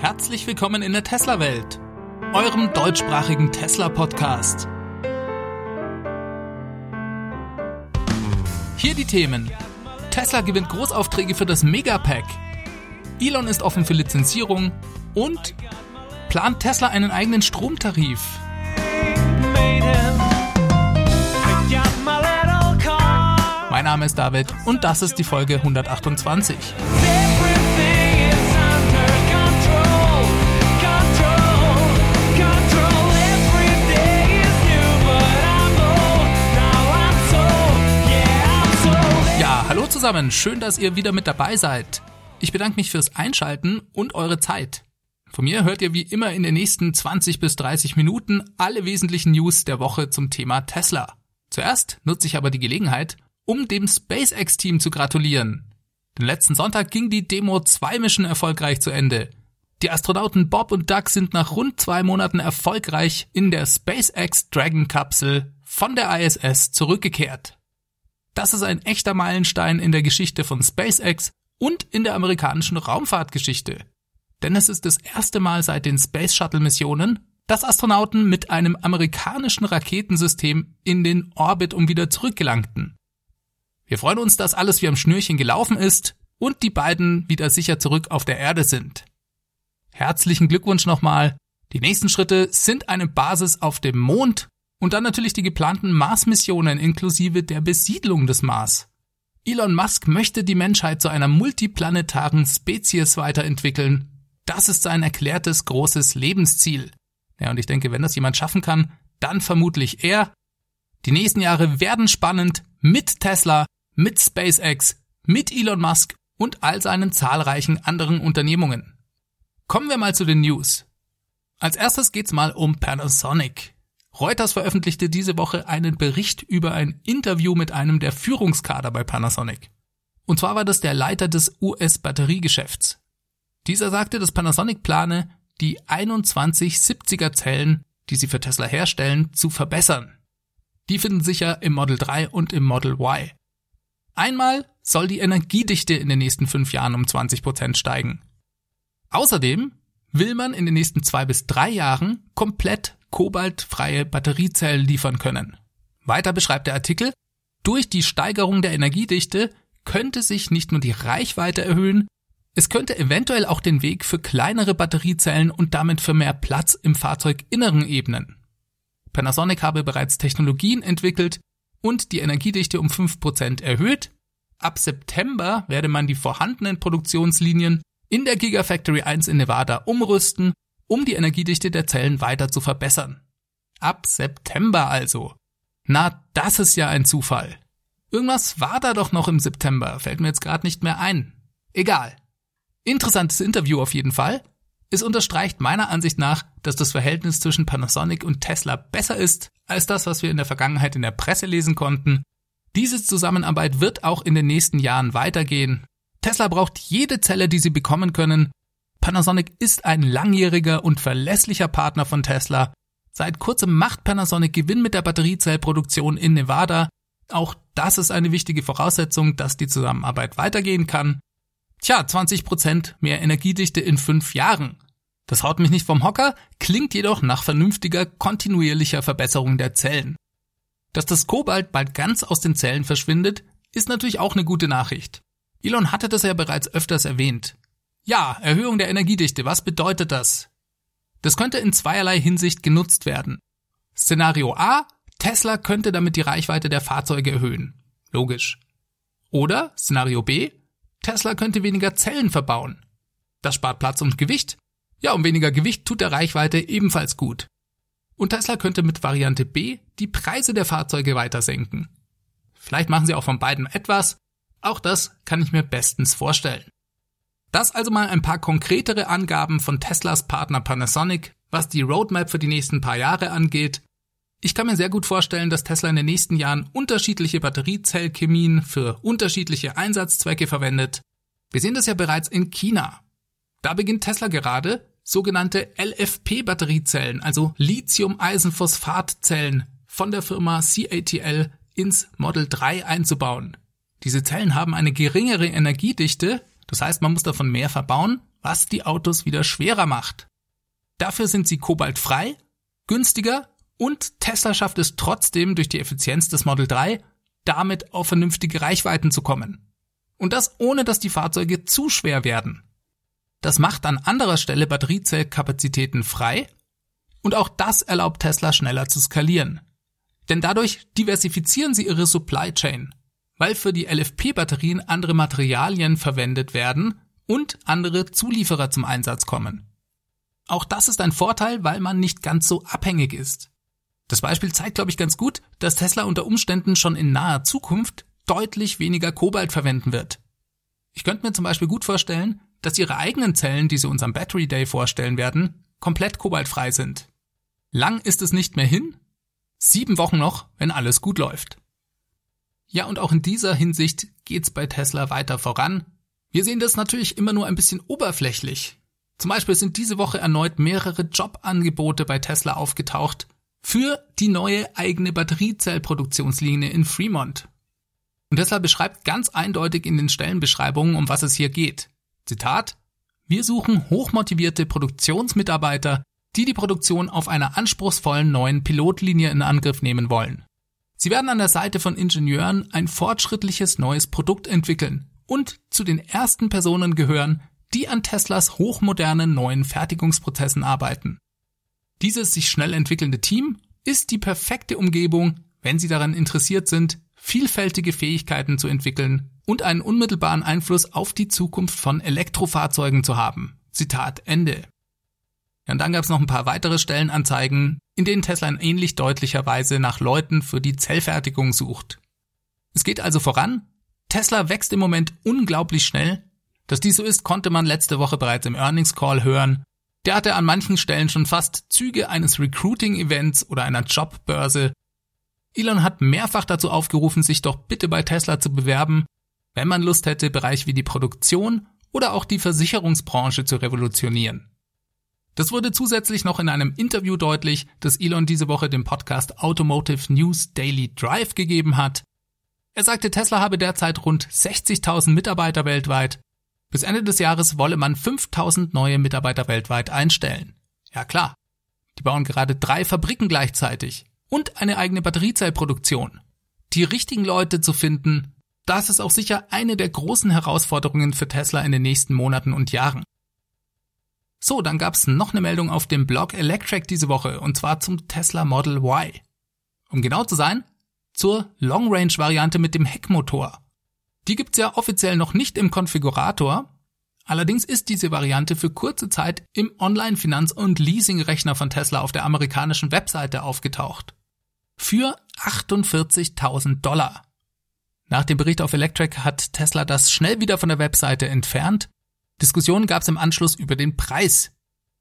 Herzlich willkommen in der Tesla-Welt, eurem deutschsprachigen Tesla-Podcast. Hier die Themen. Tesla gewinnt Großaufträge für das Megapack. Elon ist offen für Lizenzierung und plant Tesla einen eigenen Stromtarif. Mein Name ist David und das ist die Folge 128. zusammen, schön, dass ihr wieder mit dabei seid. Ich bedanke mich fürs Einschalten und eure Zeit. Von mir hört ihr wie immer in den nächsten 20 bis 30 Minuten alle wesentlichen News der Woche zum Thema Tesla. Zuerst nutze ich aber die Gelegenheit, um dem SpaceX-Team zu gratulieren. Den letzten Sonntag ging die Demo 2 Mission erfolgreich zu Ende. Die Astronauten Bob und Doug sind nach rund zwei Monaten erfolgreich in der SpaceX Dragon Kapsel von der ISS zurückgekehrt. Das ist ein echter Meilenstein in der Geschichte von SpaceX und in der amerikanischen Raumfahrtgeschichte. Denn es ist das erste Mal seit den Space Shuttle Missionen, dass Astronauten mit einem amerikanischen Raketensystem in den Orbit um wieder zurückgelangten. Wir freuen uns, dass alles wie am Schnürchen gelaufen ist und die beiden wieder sicher zurück auf der Erde sind. Herzlichen Glückwunsch nochmal. Die nächsten Schritte sind eine Basis auf dem Mond und dann natürlich die geplanten Mars-Missionen inklusive der Besiedlung des Mars. Elon Musk möchte die Menschheit zu einer multiplanetaren Spezies weiterentwickeln. Das ist sein erklärtes großes Lebensziel. Ja, und ich denke, wenn das jemand schaffen kann, dann vermutlich er. Die nächsten Jahre werden spannend mit Tesla mit SpaceX, mit Elon Musk und all seinen zahlreichen anderen Unternehmungen. Kommen wir mal zu den News. Als erstes geht's mal um Panasonic. Reuters veröffentlichte diese Woche einen Bericht über ein Interview mit einem der Führungskader bei Panasonic. Und zwar war das der Leiter des US-Batteriegeschäfts. Dieser sagte, dass Panasonic plane, die 21 70er Zellen, die sie für Tesla herstellen, zu verbessern. Die finden sich ja im Model 3 und im Model Y. Einmal soll die Energiedichte in den nächsten fünf Jahren um 20 Prozent steigen. Außerdem will man in den nächsten zwei bis drei Jahren komplett kobaltfreie Batteriezellen liefern können. Weiter beschreibt der Artikel, durch die Steigerung der Energiedichte könnte sich nicht nur die Reichweite erhöhen, es könnte eventuell auch den Weg für kleinere Batteriezellen und damit für mehr Platz im Fahrzeuginneren ebnen. Panasonic habe bereits Technologien entwickelt, und die Energiedichte um 5% erhöht. Ab September werde man die vorhandenen Produktionslinien in der Gigafactory 1 in Nevada umrüsten, um die Energiedichte der Zellen weiter zu verbessern. Ab September also. Na, das ist ja ein Zufall. Irgendwas war da doch noch im September, fällt mir jetzt gerade nicht mehr ein. Egal. Interessantes Interview auf jeden Fall. Es unterstreicht meiner Ansicht nach, dass das Verhältnis zwischen Panasonic und Tesla besser ist als das, was wir in der Vergangenheit in der Presse lesen konnten. Diese Zusammenarbeit wird auch in den nächsten Jahren weitergehen. Tesla braucht jede Zelle, die sie bekommen können. Panasonic ist ein langjähriger und verlässlicher Partner von Tesla. Seit kurzem macht Panasonic Gewinn mit der Batteriezellproduktion in Nevada. Auch das ist eine wichtige Voraussetzung, dass die Zusammenarbeit weitergehen kann. Tja, 20% mehr Energiedichte in fünf Jahren. Das haut mich nicht vom Hocker, klingt jedoch nach vernünftiger, kontinuierlicher Verbesserung der Zellen. Dass das Kobalt bald ganz aus den Zellen verschwindet, ist natürlich auch eine gute Nachricht. Elon hatte das ja bereits öfters erwähnt. Ja, Erhöhung der Energiedichte, was bedeutet das? Das könnte in zweierlei Hinsicht genutzt werden. Szenario A, Tesla könnte damit die Reichweite der Fahrzeuge erhöhen. Logisch. Oder Szenario B, Tesla könnte weniger Zellen verbauen. Das spart Platz und Gewicht. Ja, um weniger Gewicht tut der Reichweite ebenfalls gut. Und Tesla könnte mit Variante B die Preise der Fahrzeuge weiter senken. Vielleicht machen sie auch von beiden etwas. Auch das kann ich mir bestens vorstellen. Das also mal ein paar konkretere Angaben von Teslas Partner Panasonic, was die Roadmap für die nächsten paar Jahre angeht ich kann mir sehr gut vorstellen, dass Tesla in den nächsten Jahren unterschiedliche Batteriezellchemien für unterschiedliche Einsatzzwecke verwendet. Wir sehen das ja bereits in China. Da beginnt Tesla gerade, sogenannte LFP-Batteriezellen, also Lithium-Eisenphosphat-Zellen von der Firma CATL ins Model 3 einzubauen. Diese Zellen haben eine geringere Energiedichte, das heißt, man muss davon mehr verbauen was die Autos wieder schwerer macht. Dafür sind sie kobaltfrei, günstiger und Tesla schafft es trotzdem durch die Effizienz des Model 3, damit auf vernünftige Reichweiten zu kommen. Und das ohne dass die Fahrzeuge zu schwer werden. Das macht an anderer Stelle Batteriezellkapazitäten frei und auch das erlaubt Tesla schneller zu skalieren. Denn dadurch diversifizieren sie ihre Supply Chain, weil für die LFP-Batterien andere Materialien verwendet werden und andere Zulieferer zum Einsatz kommen. Auch das ist ein Vorteil, weil man nicht ganz so abhängig ist. Das Beispiel zeigt, glaube ich, ganz gut, dass Tesla unter Umständen schon in naher Zukunft deutlich weniger Kobalt verwenden wird. Ich könnte mir zum Beispiel gut vorstellen, dass ihre eigenen Zellen, die sie uns am Battery Day vorstellen werden, komplett kobaltfrei sind. Lang ist es nicht mehr hin. Sieben Wochen noch, wenn alles gut läuft. Ja, und auch in dieser Hinsicht geht's bei Tesla weiter voran. Wir sehen das natürlich immer nur ein bisschen oberflächlich. Zum Beispiel sind diese Woche erneut mehrere Jobangebote bei Tesla aufgetaucht für die neue eigene Batteriezellproduktionslinie in Fremont. Und Tesla beschreibt ganz eindeutig in den Stellenbeschreibungen, um was es hier geht. Zitat Wir suchen hochmotivierte Produktionsmitarbeiter, die die Produktion auf einer anspruchsvollen neuen Pilotlinie in Angriff nehmen wollen. Sie werden an der Seite von Ingenieuren ein fortschrittliches neues Produkt entwickeln und zu den ersten Personen gehören, die an Teslas hochmodernen neuen Fertigungsprozessen arbeiten. Dieses sich schnell entwickelnde Team ist die perfekte Umgebung, wenn Sie daran interessiert sind, vielfältige Fähigkeiten zu entwickeln und einen unmittelbaren Einfluss auf die Zukunft von Elektrofahrzeugen zu haben. Zitat Ende. Ja, und dann gab es noch ein paar weitere Stellenanzeigen, in denen Tesla in ähnlich deutlicher Weise nach Leuten für die Zellfertigung sucht. Es geht also voran. Tesla wächst im Moment unglaublich schnell dass dies so ist, konnte man letzte Woche bereits im Earnings Call hören. Der hatte an manchen Stellen schon fast Züge eines Recruiting-Events oder einer Jobbörse. Elon hat mehrfach dazu aufgerufen, sich doch bitte bei Tesla zu bewerben, wenn man Lust hätte, Bereiche wie die Produktion oder auch die Versicherungsbranche zu revolutionieren. Das wurde zusätzlich noch in einem Interview deutlich, das Elon diese Woche dem Podcast Automotive News Daily Drive gegeben hat. Er sagte, Tesla habe derzeit rund 60.000 Mitarbeiter weltweit bis Ende des Jahres wolle man 5000 neue Mitarbeiter weltweit einstellen. Ja klar. Die bauen gerade drei Fabriken gleichzeitig und eine eigene Batteriezellproduktion. Die richtigen Leute zu finden, das ist auch sicher eine der großen Herausforderungen für Tesla in den nächsten Monaten und Jahren. So, dann gab's noch eine Meldung auf dem Blog Electric diese Woche und zwar zum Tesla Model Y. Um genau zu sein, zur Long Range Variante mit dem Heckmotor. Die gibt's ja offiziell noch nicht im Konfigurator. Allerdings ist diese Variante für kurze Zeit im Online-Finanz- und Leasing-Rechner von Tesla auf der amerikanischen Webseite aufgetaucht. Für 48.000 Dollar. Nach dem Bericht auf Electric hat Tesla das schnell wieder von der Webseite entfernt. Diskussionen gab es im Anschluss über den Preis.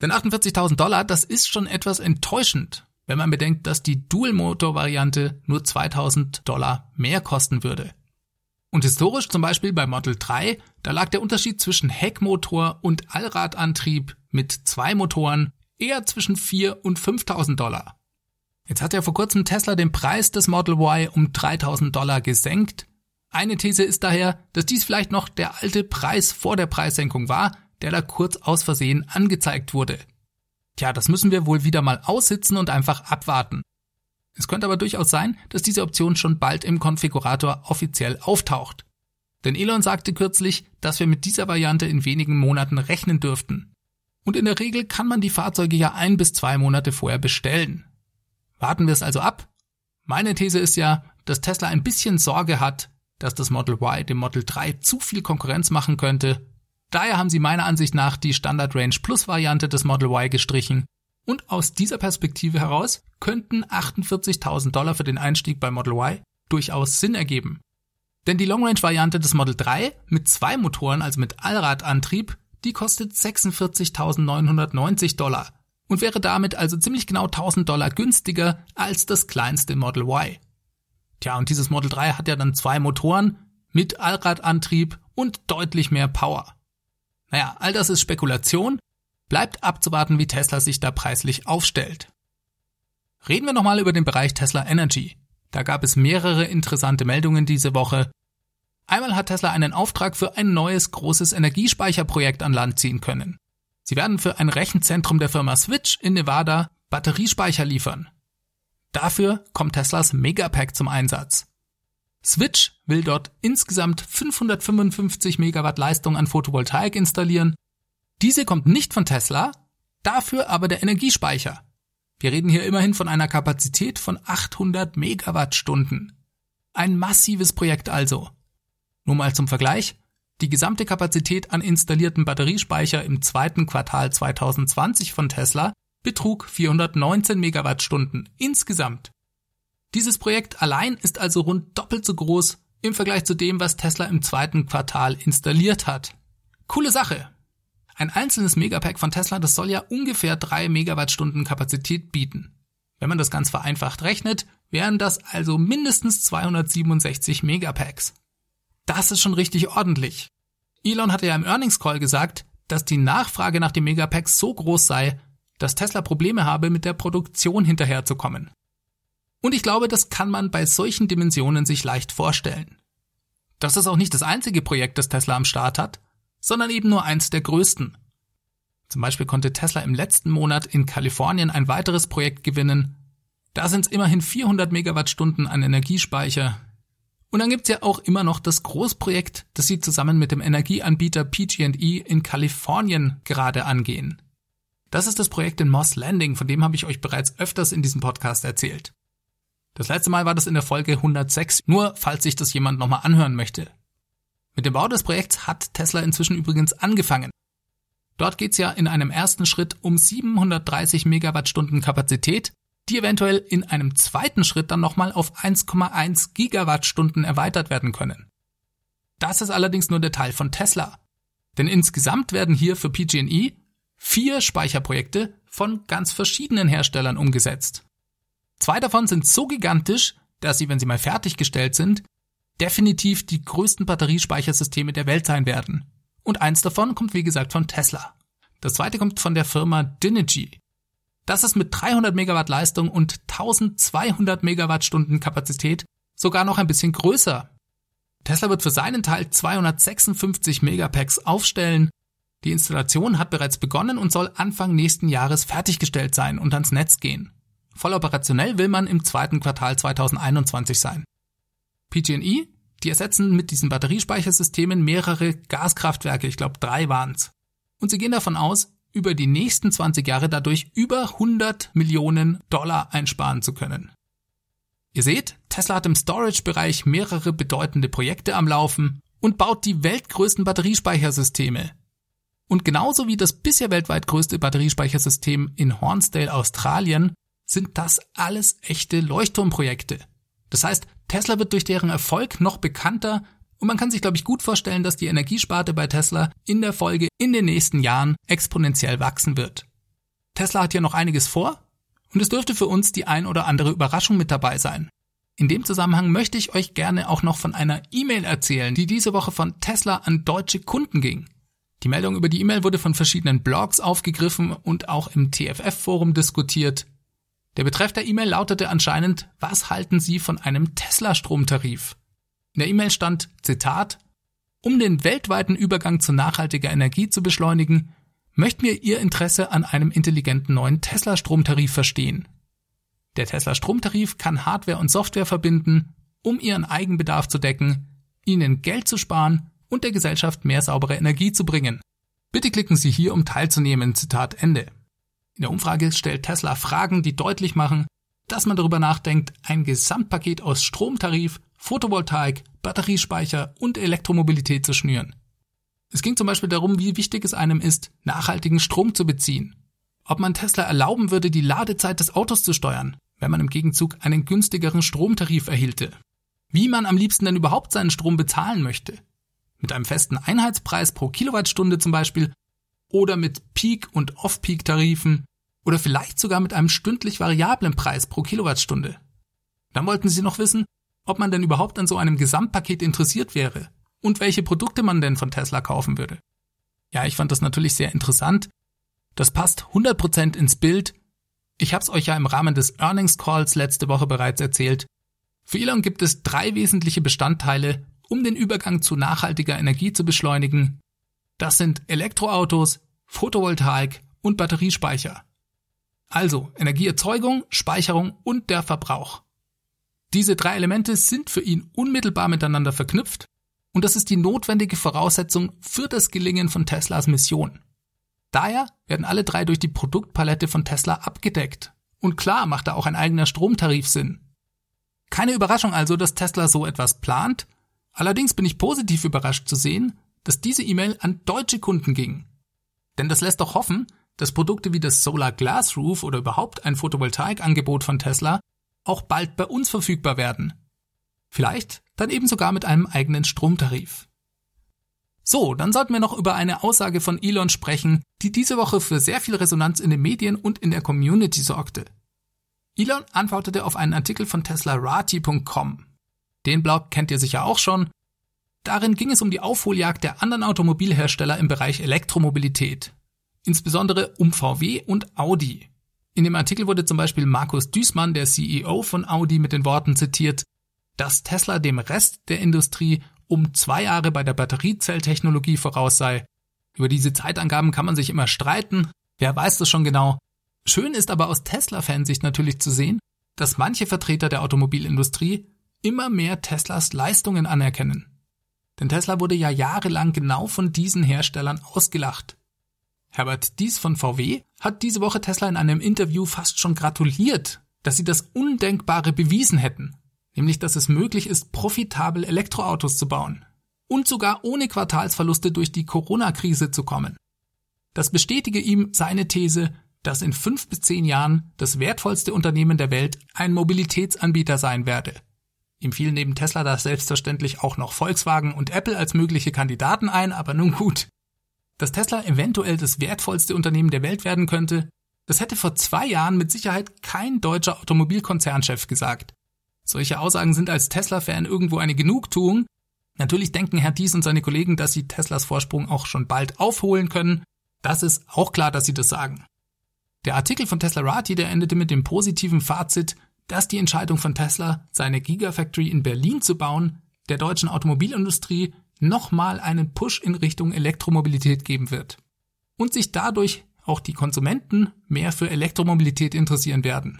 Denn 48.000 Dollar, das ist schon etwas enttäuschend, wenn man bedenkt, dass die Dual-Motor-Variante nur 2.000 Dollar mehr kosten würde. Und historisch zum Beispiel bei Model 3, da lag der Unterschied zwischen Heckmotor und Allradantrieb mit zwei Motoren eher zwischen 4 und 5000 Dollar. Jetzt hat ja vor kurzem Tesla den Preis des Model Y um 3000 Dollar gesenkt. Eine These ist daher, dass dies vielleicht noch der alte Preis vor der Preissenkung war, der da kurz aus Versehen angezeigt wurde. Tja, das müssen wir wohl wieder mal aussitzen und einfach abwarten. Es könnte aber durchaus sein, dass diese Option schon bald im Konfigurator offiziell auftaucht. Denn Elon sagte kürzlich, dass wir mit dieser Variante in wenigen Monaten rechnen dürften. Und in der Regel kann man die Fahrzeuge ja ein bis zwei Monate vorher bestellen. Warten wir es also ab? Meine These ist ja, dass Tesla ein bisschen Sorge hat, dass das Model Y dem Model 3 zu viel Konkurrenz machen könnte. Daher haben sie meiner Ansicht nach die Standard Range Plus Variante des Model Y gestrichen und aus dieser Perspektive heraus könnten 48.000 Dollar für den Einstieg bei Model Y durchaus Sinn ergeben. Denn die Long Range Variante des Model 3 mit zwei Motoren, also mit Allradantrieb, die kostet 46.990 Dollar und wäre damit also ziemlich genau 1000 Dollar günstiger als das kleinste Model Y. Tja, und dieses Model 3 hat ja dann zwei Motoren mit Allradantrieb und deutlich mehr Power. Naja, all das ist Spekulation, Bleibt abzuwarten, wie Tesla sich da preislich aufstellt. Reden wir nochmal über den Bereich Tesla Energy. Da gab es mehrere interessante Meldungen diese Woche. Einmal hat Tesla einen Auftrag für ein neues großes Energiespeicherprojekt an Land ziehen können. Sie werden für ein Rechenzentrum der Firma Switch in Nevada Batteriespeicher liefern. Dafür kommt Teslas Megapack zum Einsatz. Switch will dort insgesamt 555 Megawatt Leistung an Photovoltaik installieren. Diese kommt nicht von Tesla, dafür aber der Energiespeicher. Wir reden hier immerhin von einer Kapazität von 800 Megawattstunden. Ein massives Projekt also. Nur mal zum Vergleich. Die gesamte Kapazität an installierten Batteriespeicher im zweiten Quartal 2020 von Tesla betrug 419 Megawattstunden insgesamt. Dieses Projekt allein ist also rund doppelt so groß im Vergleich zu dem, was Tesla im zweiten Quartal installiert hat. Coole Sache. Ein einzelnes Megapack von Tesla, das soll ja ungefähr drei Megawattstunden Kapazität bieten. Wenn man das ganz vereinfacht rechnet, wären das also mindestens 267 Megapacks. Das ist schon richtig ordentlich. Elon hatte ja im Earnings Call gesagt, dass die Nachfrage nach dem Megapack so groß sei, dass Tesla Probleme habe, mit der Produktion hinterherzukommen. Und ich glaube, das kann man bei solchen Dimensionen sich leicht vorstellen. Das ist auch nicht das einzige Projekt, das Tesla am Start hat, sondern eben nur eins der größten. Zum Beispiel konnte Tesla im letzten Monat in Kalifornien ein weiteres Projekt gewinnen. Da sind es immerhin 400 Megawattstunden an Energiespeicher. Und dann gibt's ja auch immer noch das Großprojekt, das sie zusammen mit dem Energieanbieter PG&E in Kalifornien gerade angehen. Das ist das Projekt in Moss Landing, von dem habe ich euch bereits öfters in diesem Podcast erzählt. Das letzte Mal war das in der Folge 106, nur falls sich das jemand nochmal anhören möchte. Mit dem Bau des Projekts hat Tesla inzwischen übrigens angefangen. Dort geht's ja in einem ersten Schritt um 730 Megawattstunden Kapazität, die eventuell in einem zweiten Schritt dann nochmal auf 1,1 Gigawattstunden erweitert werden können. Das ist allerdings nur der Teil von Tesla. Denn insgesamt werden hier für PG&E vier Speicherprojekte von ganz verschiedenen Herstellern umgesetzt. Zwei davon sind so gigantisch, dass sie, wenn sie mal fertiggestellt sind, definitiv die größten Batteriespeichersysteme der Welt sein werden. Und eins davon kommt wie gesagt von Tesla. Das zweite kommt von der Firma Dynegy. Das ist mit 300 Megawatt Leistung und 1200 Megawattstunden Kapazität sogar noch ein bisschen größer. Tesla wird für seinen Teil 256 Megapacks aufstellen die Installation hat bereits begonnen und soll Anfang nächsten Jahres fertiggestellt sein und ans Netz gehen. Voll operationell will man im zweiten Quartal 2021 sein. PG&E, die ersetzen mit diesen Batteriespeichersystemen mehrere Gaskraftwerke, ich glaube drei waren's. Und sie gehen davon aus, über die nächsten 20 Jahre dadurch über 100 Millionen Dollar einsparen zu können. Ihr seht, Tesla hat im Storage-Bereich mehrere bedeutende Projekte am Laufen und baut die weltgrößten Batteriespeichersysteme, und genauso wie das bisher weltweit größte Batteriespeichersystem in Hornsdale, Australien, sind das alles echte Leuchtturmprojekte. Das heißt, Tesla wird durch deren Erfolg noch bekannter und man kann sich, glaube ich, gut vorstellen, dass die Energiesparte bei Tesla in der Folge in den nächsten Jahren exponentiell wachsen wird. Tesla hat hier noch einiges vor und es dürfte für uns die ein oder andere Überraschung mit dabei sein. In dem Zusammenhang möchte ich euch gerne auch noch von einer E-Mail erzählen, die diese Woche von Tesla an deutsche Kunden ging. Die Meldung über die E-Mail wurde von verschiedenen Blogs aufgegriffen und auch im TFF-Forum diskutiert. Der Betreff der E-Mail lautete anscheinend, was halten Sie von einem Tesla-Stromtarif? In der E-Mail stand, Zitat, um den weltweiten Übergang zu nachhaltiger Energie zu beschleunigen, möchten wir Ihr Interesse an einem intelligenten neuen Tesla-Stromtarif verstehen. Der Tesla-Stromtarif kann Hardware und Software verbinden, um Ihren Eigenbedarf zu decken, Ihnen Geld zu sparen und der Gesellschaft mehr saubere Energie zu bringen. Bitte klicken Sie hier, um teilzunehmen. Zitat Ende. In der Umfrage stellt Tesla Fragen, die deutlich machen, dass man darüber nachdenkt, ein Gesamtpaket aus Stromtarif, Photovoltaik, Batteriespeicher und Elektromobilität zu schnüren. Es ging zum Beispiel darum, wie wichtig es einem ist, nachhaltigen Strom zu beziehen. Ob man Tesla erlauben würde, die Ladezeit des Autos zu steuern, wenn man im Gegenzug einen günstigeren Stromtarif erhielte. Wie man am liebsten denn überhaupt seinen Strom bezahlen möchte mit einem festen Einheitspreis pro Kilowattstunde zum Beispiel oder mit Peak- und Off-Peak-Tarifen oder vielleicht sogar mit einem stündlich variablen Preis pro Kilowattstunde. Dann wollten sie noch wissen, ob man denn überhaupt an so einem Gesamtpaket interessiert wäre und welche Produkte man denn von Tesla kaufen würde. Ja, ich fand das natürlich sehr interessant. Das passt 100% ins Bild. Ich habe es euch ja im Rahmen des Earnings Calls letzte Woche bereits erzählt. Für Elon gibt es drei wesentliche Bestandteile, um den Übergang zu nachhaltiger Energie zu beschleunigen. Das sind Elektroautos, Photovoltaik und Batteriespeicher. Also Energieerzeugung, Speicherung und der Verbrauch. Diese drei Elemente sind für ihn unmittelbar miteinander verknüpft und das ist die notwendige Voraussetzung für das Gelingen von Teslas Mission. Daher werden alle drei durch die Produktpalette von Tesla abgedeckt. Und klar macht da auch ein eigener Stromtarif Sinn. Keine Überraschung also, dass Tesla so etwas plant. Allerdings bin ich positiv überrascht zu sehen, dass diese E-Mail an deutsche Kunden ging. Denn das lässt doch hoffen, dass Produkte wie das Solar Glass Roof oder überhaupt ein Photovoltaikangebot von Tesla auch bald bei uns verfügbar werden. Vielleicht dann eben sogar mit einem eigenen Stromtarif. So, dann sollten wir noch über eine Aussage von Elon sprechen, die diese Woche für sehr viel Resonanz in den Medien und in der Community sorgte. Elon antwortete auf einen Artikel von teslarati.com. Den Blog kennt ihr sicher auch schon. Darin ging es um die Aufholjagd der anderen Automobilhersteller im Bereich Elektromobilität. Insbesondere um VW und Audi. In dem Artikel wurde zum Beispiel Markus Düßmann, der CEO von Audi, mit den Worten zitiert, dass Tesla dem Rest der Industrie um zwei Jahre bei der Batteriezelltechnologie voraus sei. Über diese Zeitangaben kann man sich immer streiten. Wer weiß das schon genau? Schön ist aber aus Tesla-Fansicht natürlich zu sehen, dass manche Vertreter der Automobilindustrie immer mehr Teslas Leistungen anerkennen. Denn Tesla wurde ja jahrelang genau von diesen Herstellern ausgelacht. Herbert Dies von VW hat diese Woche Tesla in einem Interview fast schon gratuliert, dass sie das Undenkbare bewiesen hätten nämlich dass es möglich ist, profitabel Elektroautos zu bauen und sogar ohne Quartalsverluste durch die Corona-Krise zu kommen. Das bestätige ihm seine These, dass in fünf bis zehn Jahren das wertvollste Unternehmen der Welt ein Mobilitätsanbieter sein werde. Ihm fielen neben Tesla da selbstverständlich auch noch Volkswagen und Apple als mögliche Kandidaten ein, aber nun gut. Dass Tesla eventuell das wertvollste Unternehmen der Welt werden könnte, das hätte vor zwei Jahren mit Sicherheit kein deutscher Automobilkonzernchef gesagt. Solche Aussagen sind als Tesla-Fan irgendwo eine Genugtuung. Natürlich denken Herr Dies und seine Kollegen, dass sie Teslas Vorsprung auch schon bald aufholen können. Das ist auch klar, dass sie das sagen. Der Artikel von Tesla Rati, der endete mit dem positiven Fazit, dass die Entscheidung von Tesla, seine Gigafactory in Berlin zu bauen, der deutschen Automobilindustrie nochmal einen Push in Richtung Elektromobilität geben wird. Und sich dadurch auch die Konsumenten mehr für Elektromobilität interessieren werden.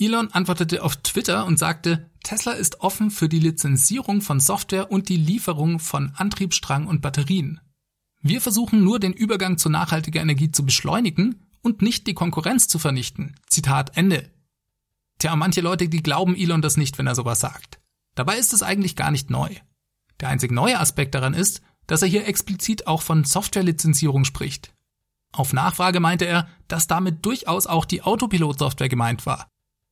Elon antwortete auf Twitter und sagte, Tesla ist offen für die Lizenzierung von Software und die Lieferung von Antriebsstrang und Batterien. Wir versuchen nur den Übergang zu nachhaltiger Energie zu beschleunigen und nicht die Konkurrenz zu vernichten. Zitat Ende. Tja, manche Leute, die glauben Elon das nicht, wenn er sowas sagt. Dabei ist es eigentlich gar nicht neu. Der einzig neue Aspekt daran ist, dass er hier explizit auch von Softwarelizenzierung spricht. Auf Nachfrage meinte er, dass damit durchaus auch die Autopilot-Software gemeint war.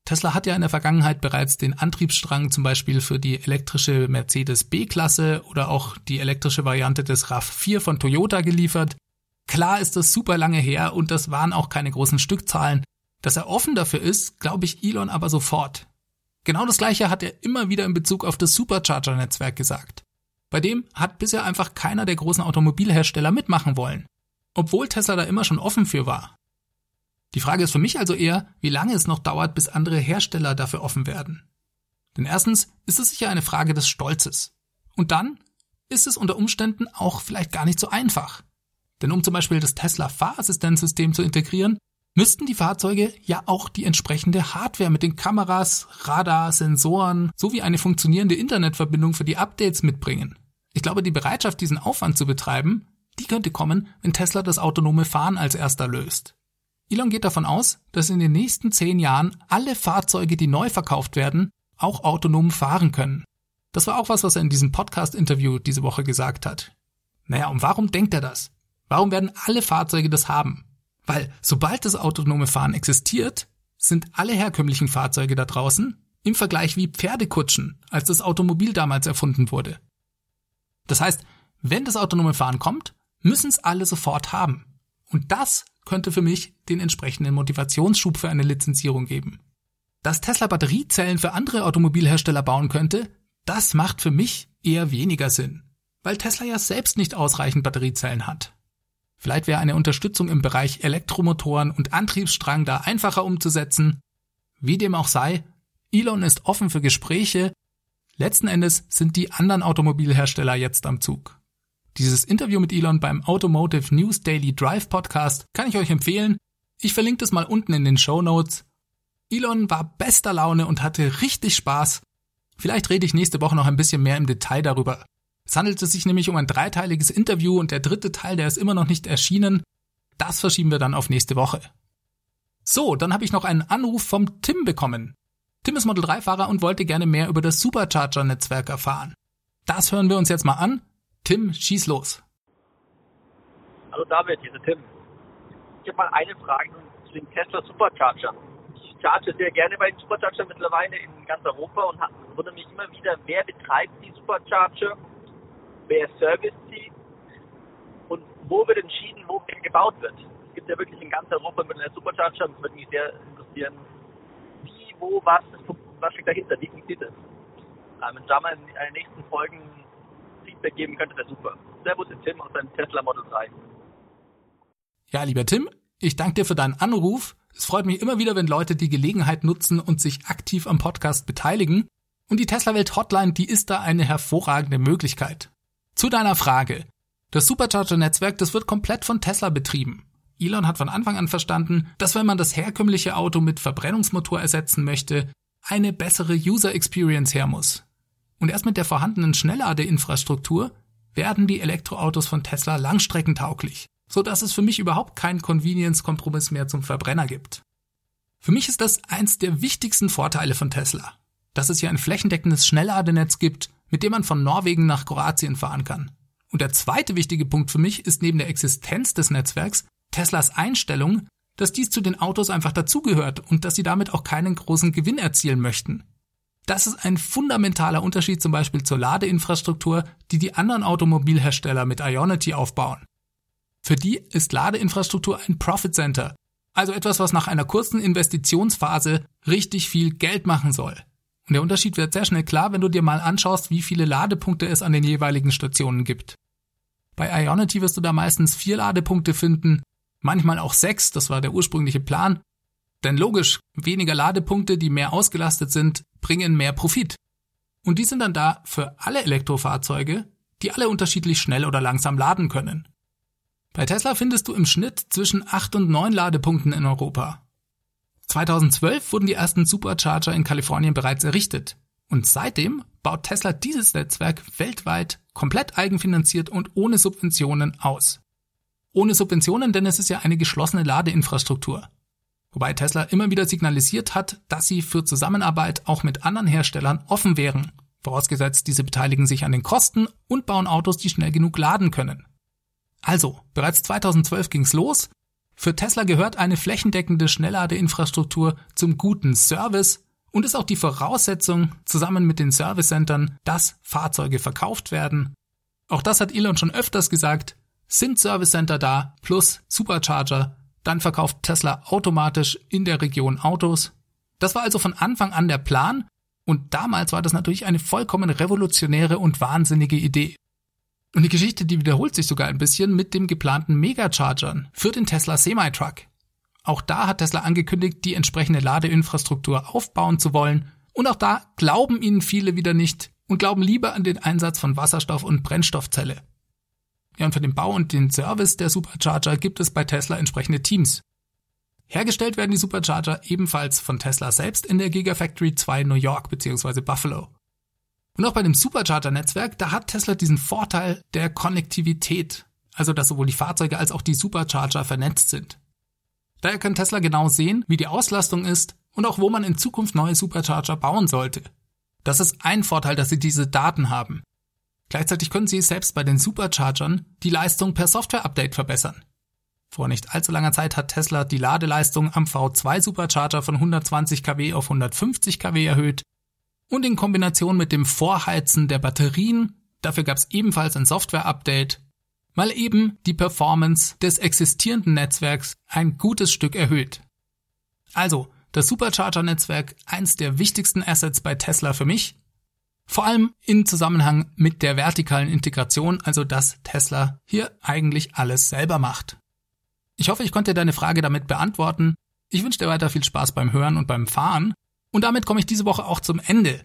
Tesla hat ja in der Vergangenheit bereits den Antriebsstrang zum Beispiel für die elektrische Mercedes B-Klasse oder auch die elektrische Variante des RAV4 von Toyota geliefert. Klar ist das super lange her und das waren auch keine großen Stückzahlen. Dass er offen dafür ist, glaube ich Elon aber sofort. Genau das gleiche hat er immer wieder in Bezug auf das Supercharger-Netzwerk gesagt. Bei dem hat bisher einfach keiner der großen Automobilhersteller mitmachen wollen. Obwohl Tesla da immer schon offen für war. Die Frage ist für mich also eher, wie lange es noch dauert, bis andere Hersteller dafür offen werden. Denn erstens ist es sicher eine Frage des Stolzes. Und dann ist es unter Umständen auch vielleicht gar nicht so einfach. Denn um zum Beispiel das Tesla Fahrassistenzsystem zu integrieren, müssten die Fahrzeuge ja auch die entsprechende Hardware mit den Kameras, Radar, Sensoren sowie eine funktionierende Internetverbindung für die Updates mitbringen. Ich glaube, die Bereitschaft, diesen Aufwand zu betreiben, die könnte kommen, wenn Tesla das autonome Fahren als erster löst. Elon geht davon aus, dass in den nächsten zehn Jahren alle Fahrzeuge, die neu verkauft werden, auch autonom fahren können. Das war auch was, was er in diesem Podcast-Interview diese Woche gesagt hat. Naja, und warum denkt er das? Warum werden alle Fahrzeuge das haben? Weil sobald das autonome Fahren existiert, sind alle herkömmlichen Fahrzeuge da draußen im Vergleich wie Pferdekutschen, als das Automobil damals erfunden wurde. Das heißt, wenn das autonome Fahren kommt, müssen es alle sofort haben. Und das könnte für mich den entsprechenden Motivationsschub für eine Lizenzierung geben. Dass Tesla Batteriezellen für andere Automobilhersteller bauen könnte, das macht für mich eher weniger Sinn, weil Tesla ja selbst nicht ausreichend Batteriezellen hat. Vielleicht wäre eine Unterstützung im Bereich Elektromotoren und Antriebsstrang da einfacher umzusetzen. Wie dem auch sei, Elon ist offen für Gespräche. Letzten Endes sind die anderen Automobilhersteller jetzt am Zug. Dieses Interview mit Elon beim Automotive News Daily Drive Podcast kann ich euch empfehlen. Ich verlinke das mal unten in den Show Notes. Elon war bester Laune und hatte richtig Spaß. Vielleicht rede ich nächste Woche noch ein bisschen mehr im Detail darüber. Es handelte sich nämlich um ein dreiteiliges Interview und der dritte Teil, der ist immer noch nicht erschienen. Das verschieben wir dann auf nächste Woche. So, dann habe ich noch einen Anruf vom Tim bekommen. Tim ist Model 3 Fahrer und wollte gerne mehr über das Supercharger Netzwerk erfahren. Das hören wir uns jetzt mal an. Tim, schieß los. Hallo David, hier ist Tim. Ich habe mal eine Frage zu dem Tesla Supercharger. Ich charge sehr gerne bei den Supercharger mittlerweile in ganz Europa und wundere mich immer wieder, wer betreibt die Supercharger wer service sie und wo wird entschieden, wo wer gebaut wird. Es gibt ja wirklich in ganz Europa mit einer Supercharger und es würde mich sehr interessieren, wie, wo, was, was steckt dahinter, wie funktioniert das? Ähm, wenn da mal in den nächsten Folgen Feedback geben könnte, wäre super. Servus, Tim aus seinem Tesla Model 3. Ja, lieber Tim, ich danke dir für deinen Anruf. Es freut mich immer wieder, wenn Leute die Gelegenheit nutzen und sich aktiv am Podcast beteiligen. Und die Tesla Welt Hotline, die ist da eine hervorragende Möglichkeit. Zu deiner Frage. Das Supercharger-Netzwerk, das wird komplett von Tesla betrieben. Elon hat von Anfang an verstanden, dass wenn man das herkömmliche Auto mit Verbrennungsmotor ersetzen möchte, eine bessere User Experience her muss. Und erst mit der vorhandenen Schnellladeinfrastruktur werden die Elektroautos von Tesla langstreckentauglich, so dass es für mich überhaupt keinen Convenience-Kompromiss mehr zum Verbrenner gibt. Für mich ist das eins der wichtigsten Vorteile von Tesla, dass es hier ein flächendeckendes Schnellladenetz gibt, mit dem man von Norwegen nach Kroatien fahren kann. Und der zweite wichtige Punkt für mich ist neben der Existenz des Netzwerks Teslas Einstellung, dass dies zu den Autos einfach dazugehört und dass sie damit auch keinen großen Gewinn erzielen möchten. Das ist ein fundamentaler Unterschied zum Beispiel zur Ladeinfrastruktur, die die anderen Automobilhersteller mit Ionity aufbauen. Für die ist Ladeinfrastruktur ein Profit Center, also etwas, was nach einer kurzen Investitionsphase richtig viel Geld machen soll. Und der Unterschied wird sehr schnell klar, wenn du dir mal anschaust, wie viele Ladepunkte es an den jeweiligen Stationen gibt. Bei Ionity wirst du da meistens vier Ladepunkte finden, manchmal auch sechs, das war der ursprüngliche Plan. Denn logisch, weniger Ladepunkte, die mehr ausgelastet sind, bringen mehr Profit. Und die sind dann da für alle Elektrofahrzeuge, die alle unterschiedlich schnell oder langsam laden können. Bei Tesla findest du im Schnitt zwischen acht und neun Ladepunkten in Europa. 2012 wurden die ersten Supercharger in Kalifornien bereits errichtet. Und seitdem baut Tesla dieses Netzwerk weltweit komplett eigenfinanziert und ohne Subventionen aus. Ohne Subventionen, denn es ist ja eine geschlossene Ladeinfrastruktur. Wobei Tesla immer wieder signalisiert hat, dass sie für Zusammenarbeit auch mit anderen Herstellern offen wären, vorausgesetzt diese beteiligen sich an den Kosten und bauen Autos, die schnell genug laden können. Also, bereits 2012 ging's los für Tesla gehört eine flächendeckende Schnellladeinfrastruktur zum guten Service und ist auch die Voraussetzung, zusammen mit den Servicecentern, dass Fahrzeuge verkauft werden. Auch das hat Elon schon öfters gesagt. Sind Servicecenter da plus Supercharger, dann verkauft Tesla automatisch in der Region Autos. Das war also von Anfang an der Plan und damals war das natürlich eine vollkommen revolutionäre und wahnsinnige Idee. Und die Geschichte, die wiederholt sich sogar ein bisschen mit dem geplanten Megachargern für den Tesla Semi-Truck. Auch da hat Tesla angekündigt, die entsprechende Ladeinfrastruktur aufbauen zu wollen. Und auch da glauben ihnen viele wieder nicht und glauben lieber an den Einsatz von Wasserstoff und Brennstoffzelle. Ja, und für den Bau und den Service der Supercharger gibt es bei Tesla entsprechende Teams. Hergestellt werden die Supercharger ebenfalls von Tesla selbst in der Gigafactory 2 New York bzw. Buffalo. Und auch bei dem Supercharger-Netzwerk, da hat Tesla diesen Vorteil der Konnektivität, also dass sowohl die Fahrzeuge als auch die Supercharger vernetzt sind. Daher kann Tesla genau sehen, wie die Auslastung ist und auch wo man in Zukunft neue Supercharger bauen sollte. Das ist ein Vorteil, dass sie diese Daten haben. Gleichzeitig können sie selbst bei den Superchargern die Leistung per Software-Update verbessern. Vor nicht allzu langer Zeit hat Tesla die Ladeleistung am V2 Supercharger von 120 kW auf 150 kW erhöht und in Kombination mit dem Vorheizen der Batterien, dafür gab es ebenfalls ein Software-Update, weil eben die Performance des existierenden Netzwerks ein gutes Stück erhöht. Also, das Supercharger-Netzwerk eins der wichtigsten Assets bei Tesla für mich, vor allem in Zusammenhang mit der vertikalen Integration, also dass Tesla hier eigentlich alles selber macht. Ich hoffe, ich konnte deine Frage damit beantworten. Ich wünsche dir weiter viel Spaß beim Hören und beim Fahren und damit komme ich diese Woche auch zum Ende.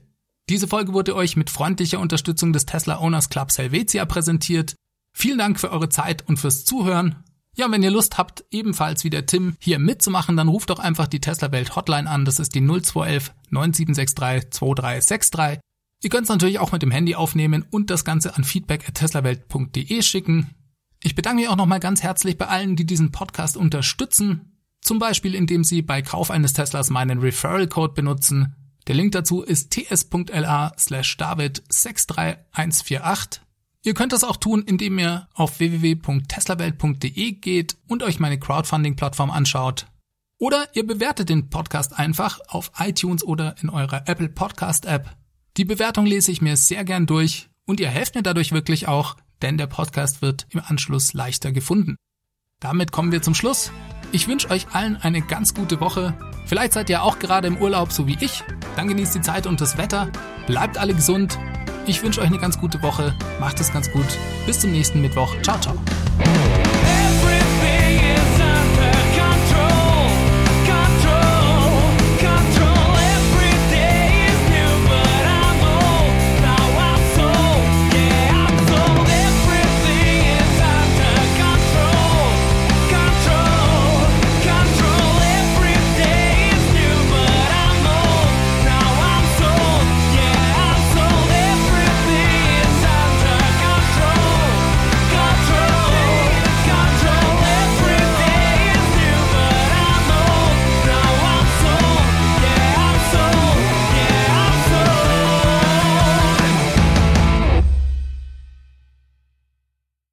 Diese Folge wurde euch mit freundlicher Unterstützung des Tesla Owners Club Helvetia präsentiert. Vielen Dank für eure Zeit und fürs Zuhören. Ja, wenn ihr Lust habt, ebenfalls wie der Tim hier mitzumachen, dann ruft doch einfach die Tesla Welt Hotline an. Das ist die 0211 9763 2363. Ihr könnt es natürlich auch mit dem Handy aufnehmen und das Ganze an feedback@teslawelt.de schicken. Ich bedanke mich auch nochmal ganz herzlich bei allen, die diesen Podcast unterstützen. Zum Beispiel, indem sie bei Kauf eines Teslas meinen Referral Code benutzen. Der Link dazu ist ts.la slash david 63148. Ihr könnt das auch tun, indem ihr auf www.teslawelt.de geht und euch meine Crowdfunding-Plattform anschaut. Oder ihr bewertet den Podcast einfach auf iTunes oder in eurer Apple Podcast App. Die Bewertung lese ich mir sehr gern durch und ihr helft mir dadurch wirklich auch, denn der Podcast wird im Anschluss leichter gefunden. Damit kommen wir zum Schluss. Ich wünsche euch allen eine ganz gute Woche. Vielleicht seid ihr auch gerade im Urlaub, so wie ich. Dann genießt die Zeit und das Wetter. Bleibt alle gesund ich wünsche euch eine ganz gute Woche. Macht es ganz gut. Bis zum nächsten Mittwoch. Ciao, ciao.